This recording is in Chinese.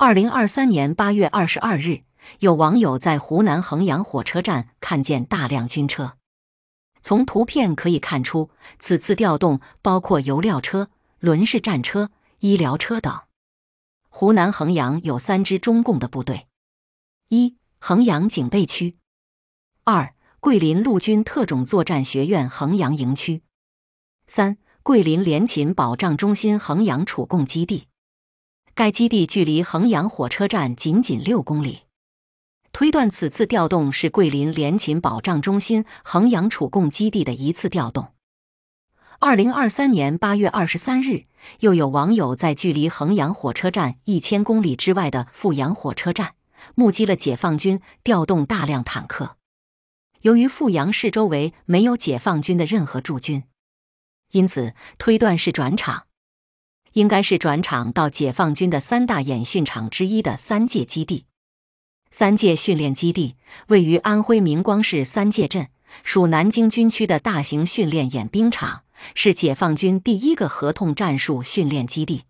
二零二三年八月二十二日，有网友在湖南衡阳火车站看见大量军车。从图片可以看出，此次调动包括油料车、轮式战车、医疗车等。湖南衡阳有三支中共的部队：一、衡阳警备区；二、桂林陆军特种作战学院衡阳营区；三、桂林联勤保障中心衡阳储供基地。该基地距离衡阳火车站仅仅六公里，推断此次调动是桂林联勤保障中心衡阳储供基地的一次调动。二零二三年八月二十三日，又有网友在距离衡阳火车站一千公里之外的阜阳火车站，目击了解放军调动大量坦克。由于阜阳市周围没有解放军的任何驻军，因此推断是转场。应该是转场到解放军的三大演训场之一的三界基地。三界训练基地位于安徽明光市三界镇，属南京军区的大型训练演兵场，是解放军第一个合同战术训练基地。